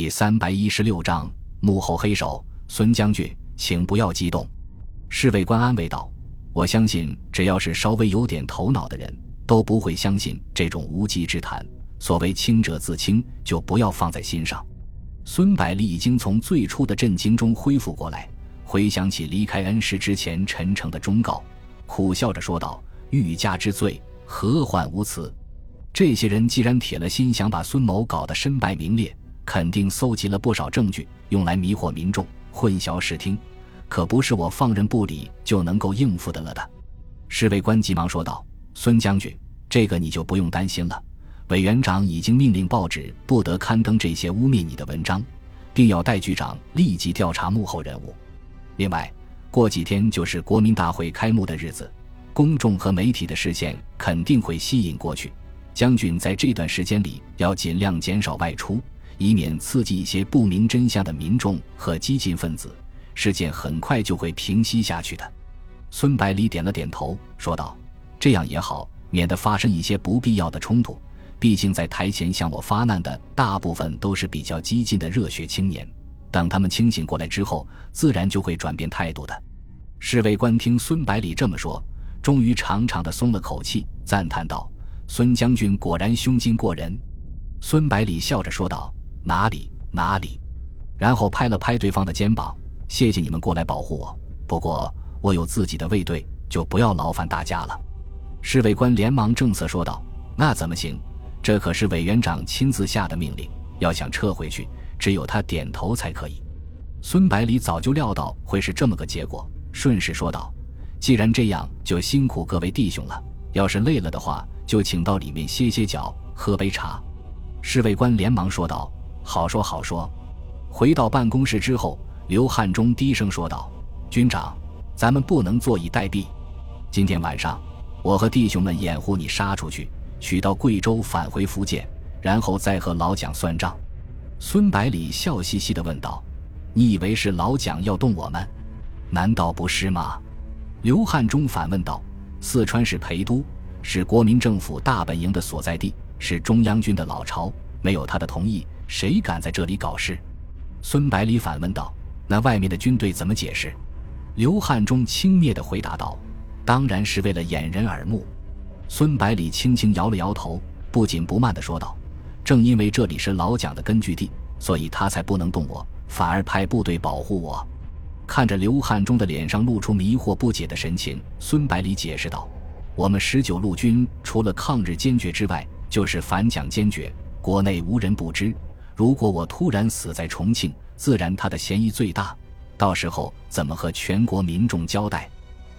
第三百一十六章幕后黑手孙将军，请不要激动。侍卫官安慰道：“我相信，只要是稍微有点头脑的人，都不会相信这种无稽之谈。所谓清者自清，就不要放在心上。”孙百里已经从最初的震惊中恢复过来，回想起离开恩师之前陈诚的忠告，苦笑着说道：“欲加之罪，何患无辞？”这些人既然铁了心想把孙某搞得身败名裂，肯定搜集了不少证据，用来迷惑民众、混淆视听，可不是我放任不理就能够应付的了的。侍卫官急忙说道：“孙将军，这个你就不用担心了。委员长已经命令报纸不得刊登这些污蔑你的文章，并要戴局长立即调查幕后人物。另外，过几天就是国民大会开幕的日子，公众和媒体的视线肯定会吸引过去。”将军在这段时间里要尽量减少外出，以免刺激一些不明真相的民众和激进分子。事件很快就会平息下去的。孙百里点了点头，说道：“这样也好，免得发生一些不必要的冲突。毕竟在台前向我发难的大部分都是比较激进的热血青年，等他们清醒过来之后，自然就会转变态度的。”侍卫官听孙百里这么说，终于长长的松了口气，赞叹道。孙将军果然胸襟过人，孙百里笑着说道：“哪里哪里。”然后拍了拍对方的肩膀：“谢谢你们过来保护我，不过我有自己的卫队，就不要劳烦大家了。”侍卫官连忙正色说道：“那怎么行？这可是委员长亲自下的命令，要想撤回去，只有他点头才可以。”孙百里早就料到会是这么个结果，顺势说道：“既然这样，就辛苦各位弟兄了。要是累了的话。”就请到里面歇歇脚，喝杯茶。侍卫官连忙说道：“好说好说。”回到办公室之后，刘汉忠低声说道：“军长，咱们不能坐以待毙。今天晚上，我和弟兄们掩护你杀出去，取到贵州，返回福建，然后再和老蒋算账。”孙百里笑嘻嘻地问道：“你以为是老蒋要动我们？难道不是吗？”刘汉忠反问道：“四川是陪都。”是国民政府大本营的所在地，是中央军的老巢。没有他的同意，谁敢在这里搞事？孙百里反问道：“那外面的军队怎么解释？”刘汉忠轻蔑地回答道：“当然是为了掩人耳目。”孙百里轻轻摇了摇头，不紧不慢地说道：“正因为这里是老蒋的根据地，所以他才不能动我，反而派部队保护我。”看着刘汉忠的脸上露出迷惑不解的神情，孙百里解释道。我们十九路军除了抗日坚决之外，就是反蒋坚决，国内无人不知。如果我突然死在重庆，自然他的嫌疑最大。到时候怎么和全国民众交代？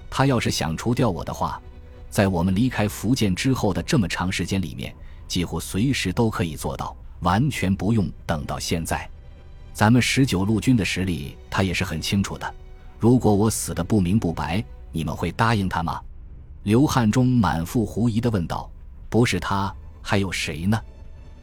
他要是想除掉我的话，在我们离开福建之后的这么长时间里面，几乎随时都可以做到，完全不用等到现在。咱们十九路军的实力，他也是很清楚的。如果我死的不明不白，你们会答应他吗？刘汉忠满腹狐疑地问道：“不是他，还有谁呢？”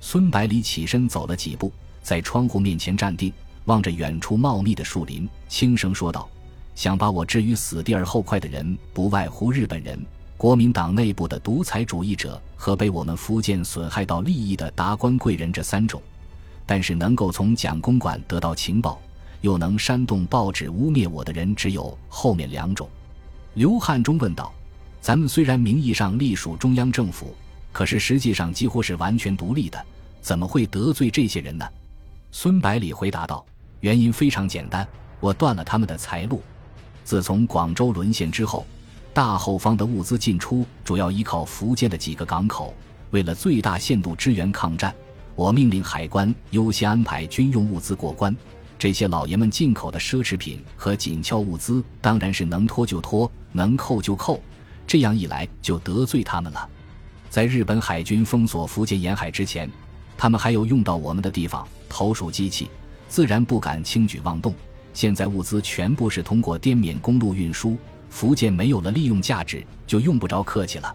孙百里起身走了几步，在窗户面前站定，望着远处茂密的树林，轻声说道：“想把我置于死地而后快的人，不外乎日本人、国民党内部的独裁主义者和被我们福建损害到利益的达官贵人这三种。但是能够从蒋公馆得到情报，又能煽动报纸污蔑我的人，只有后面两种。”刘汉忠问道。咱们虽然名义上隶属中央政府，可是实际上几乎是完全独立的，怎么会得罪这些人呢？孙百里回答道：“原因非常简单，我断了他们的财路。自从广州沦陷之后，大后方的物资进出主要依靠福建的几个港口。为了最大限度支援抗战，我命令海关优先安排军用物资过关。这些老爷们进口的奢侈品和紧俏物资，当然是能拖就拖，能扣就扣。”这样一来就得罪他们了。在日本海军封锁福建沿海之前，他们还有用到我们的地方投鼠机器，自然不敢轻举妄动。现在物资全部是通过滇缅公路运输，福建没有了利用价值，就用不着客气了。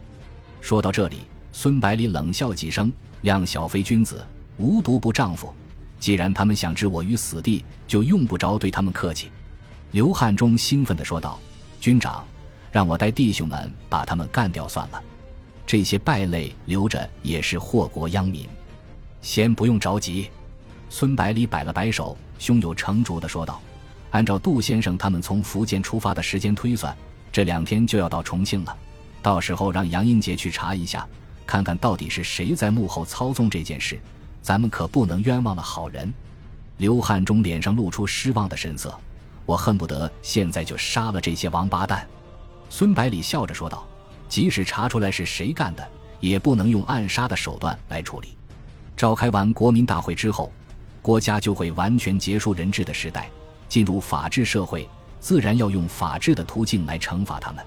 说到这里，孙百里冷笑几声：“量小非君子，无毒不丈夫。既然他们想置我于死地，就用不着对他们客气。”刘汉忠兴奋地说道：“军长。”让我带弟兄们把他们干掉算了，这些败类留着也是祸国殃民。先不用着急。孙百里摆了摆手，胸有成竹地说道：“按照杜先生他们从福建出发的时间推算，这两天就要到重庆了。到时候让杨英杰去查一下，看看到底是谁在幕后操纵这件事。咱们可不能冤枉了好人。”刘汉忠脸上露出失望的神色：“我恨不得现在就杀了这些王八蛋。”孙百里笑着说道：“即使查出来是谁干的，也不能用暗杀的手段来处理。召开完国民大会之后。”国家就会完全结束人质的时代，进入法治社会，自然要用法治的途径来惩罚他们。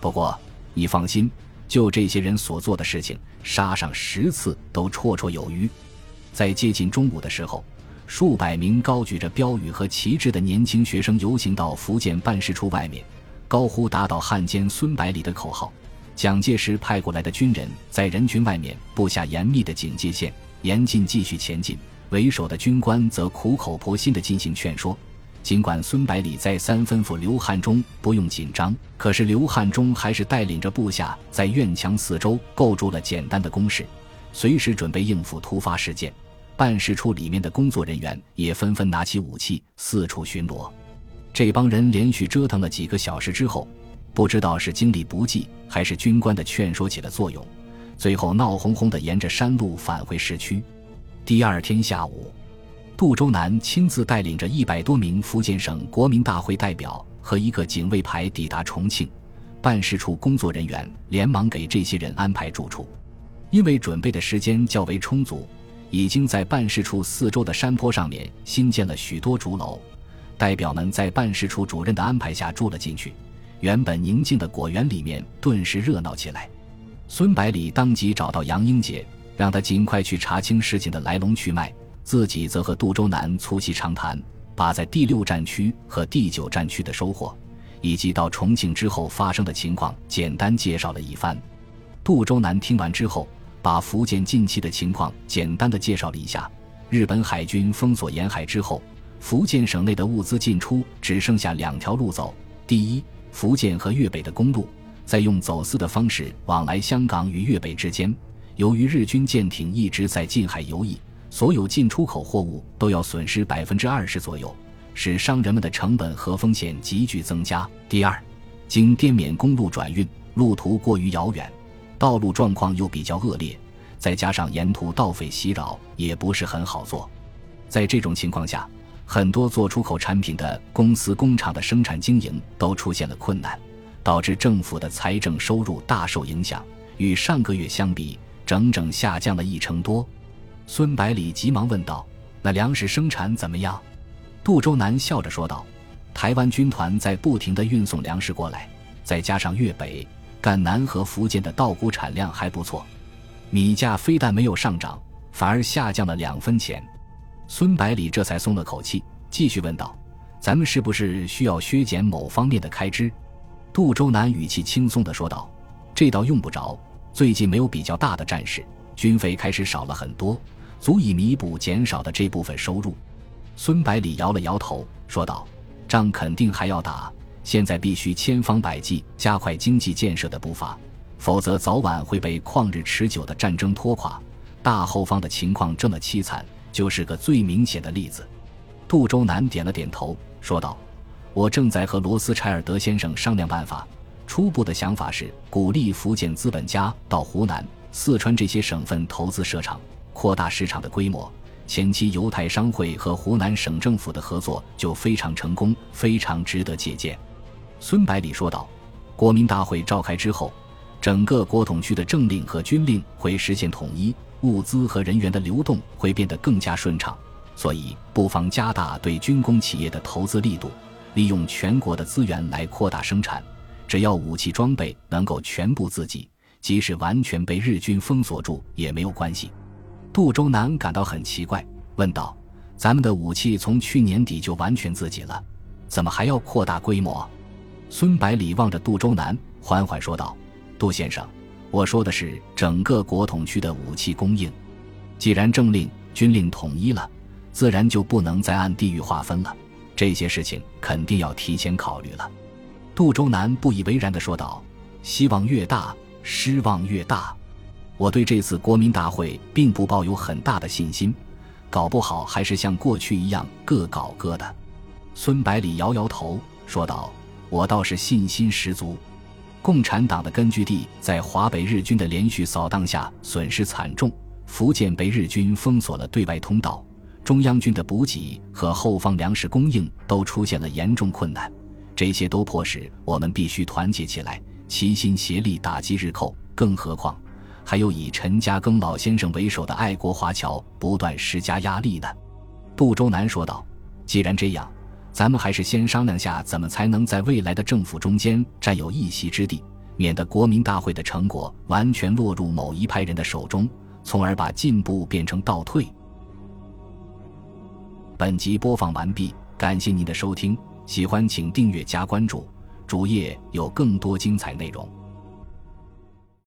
不过你放心，就这些人所做的事情，杀上十次都绰绰有余。在接近中午的时候，数百名高举着标语和旗帜的年轻学生游行到福建办事处外面，高呼“打倒汉奸孙百里”的口号。蒋介石派过来的军人在人群外面布下严密的警戒线，严禁继续前进。为首的军官则苦口婆心地进行劝说，尽管孙百里再三吩咐刘汉忠不用紧张，可是刘汉忠还是带领着部下在院墙四周构筑了简单的工事，随时准备应付突发事件。办事处里面的工作人员也纷纷拿起武器四处巡逻。这帮人连续折腾了几个小时之后，不知道是精力不济，还是军官的劝说起了作用，最后闹哄哄地沿着山路返回市区。第二天下午，杜周南亲自带领着一百多名福建省国民大会代表和一个警卫排抵达重庆。办事处工作人员连忙给这些人安排住处，因为准备的时间较为充足，已经在办事处四周的山坡上面新建了许多竹楼。代表们在办事处主任的安排下住了进去，原本宁静的果园里面顿时热闹起来。孙百里当即找到杨英杰。让他尽快去查清事情的来龙去脉，自己则和杜周南促膝长谈，把在第六战区和第九战区的收获，以及到重庆之后发生的情况简单介绍了一番。杜周南听完之后，把福建近期的情况简单的介绍了一下。日本海军封锁沿海之后，福建省内的物资进出只剩下两条路走：第一，福建和粤北的公路，在用走私的方式往来香港与粤北之间。由于日军舰艇一直在近海游弋，所有进出口货物都要损失百分之二十左右，使商人们的成本和风险急剧增加。第二，经滇缅公路转运，路途过于遥远，道路状况又比较恶劣，再加上沿途盗匪袭扰，也不是很好做。在这种情况下，很多做出口产品的公司工厂的生产经营都出现了困难，导致政府的财政收入大受影响。与上个月相比，整整下降了一成多，孙百里急忙问道：“那粮食生产怎么样？”杜周南笑着说道：“台湾军团在不停地运送粮食过来，再加上粤北、赣南和福建的稻谷产量还不错，米价非但没有上涨，反而下降了两分钱。”孙百里这才松了口气，继续问道：“咱们是不是需要削减某方面的开支？”杜周南语气轻松地说道：“这倒用不着。”最近没有比较大的战事，军费开始少了很多，足以弥补减少的这部分收入。孙百里摇了摇头，说道：“仗肯定还要打，现在必须千方百计加快经济建设的步伐，否则早晚会被旷日持久的战争拖垮。大后方的情况这么凄惨，就是个最明显的例子。”杜周南点了点头，说道：“我正在和罗斯柴尔德先生商量办法。”初步的想法是鼓励福建资本家到湖南、四川这些省份投资设厂，扩大市场的规模。前期犹太商会和湖南省政府的合作就非常成功，非常值得借鉴。孙百里说道：“国民大会召开之后，整个国统区的政令和军令会实现统一，物资和人员的流动会变得更加顺畅，所以不妨加大对军工企业的投资力度，利用全国的资源来扩大生产。”只要武器装备能够全部自给，即使完全被日军封锁住也没有关系。杜周南感到很奇怪，问道：“咱们的武器从去年底就完全自给了，怎么还要扩大规模？”孙百里望着杜周南，缓缓说道：“杜先生，我说的是整个国统区的武器供应。既然政令、军令统一了，自然就不能再按地域划分了。这些事情肯定要提前考虑了。”杜周南不以为然地说道：“希望越大，失望越大。我对这次国民大会并不抱有很大的信心，搞不好还是像过去一样各搞各的。孙百里摇摇头说道：“我倒是信心十足。共产党的根据地在华北日军的连续扫荡下损失惨重，福建被日军封锁了对外通道，中央军的补给和后方粮食供应都出现了严重困难。这些都迫使我们必须团结起来，齐心协力打击日寇。更何况……”还有以陈嘉庚老先生为首的爱国华侨不断施加压力的，杜周南说道：“既然这样，咱们还是先商量下怎么才能在未来的政府中间占有一席之地，免得国民大会的成果完全落入某一派人的手中，从而把进步变成倒退。”本集播放完毕，感谢您的收听，喜欢请订阅加关注，主页有更多精彩内容。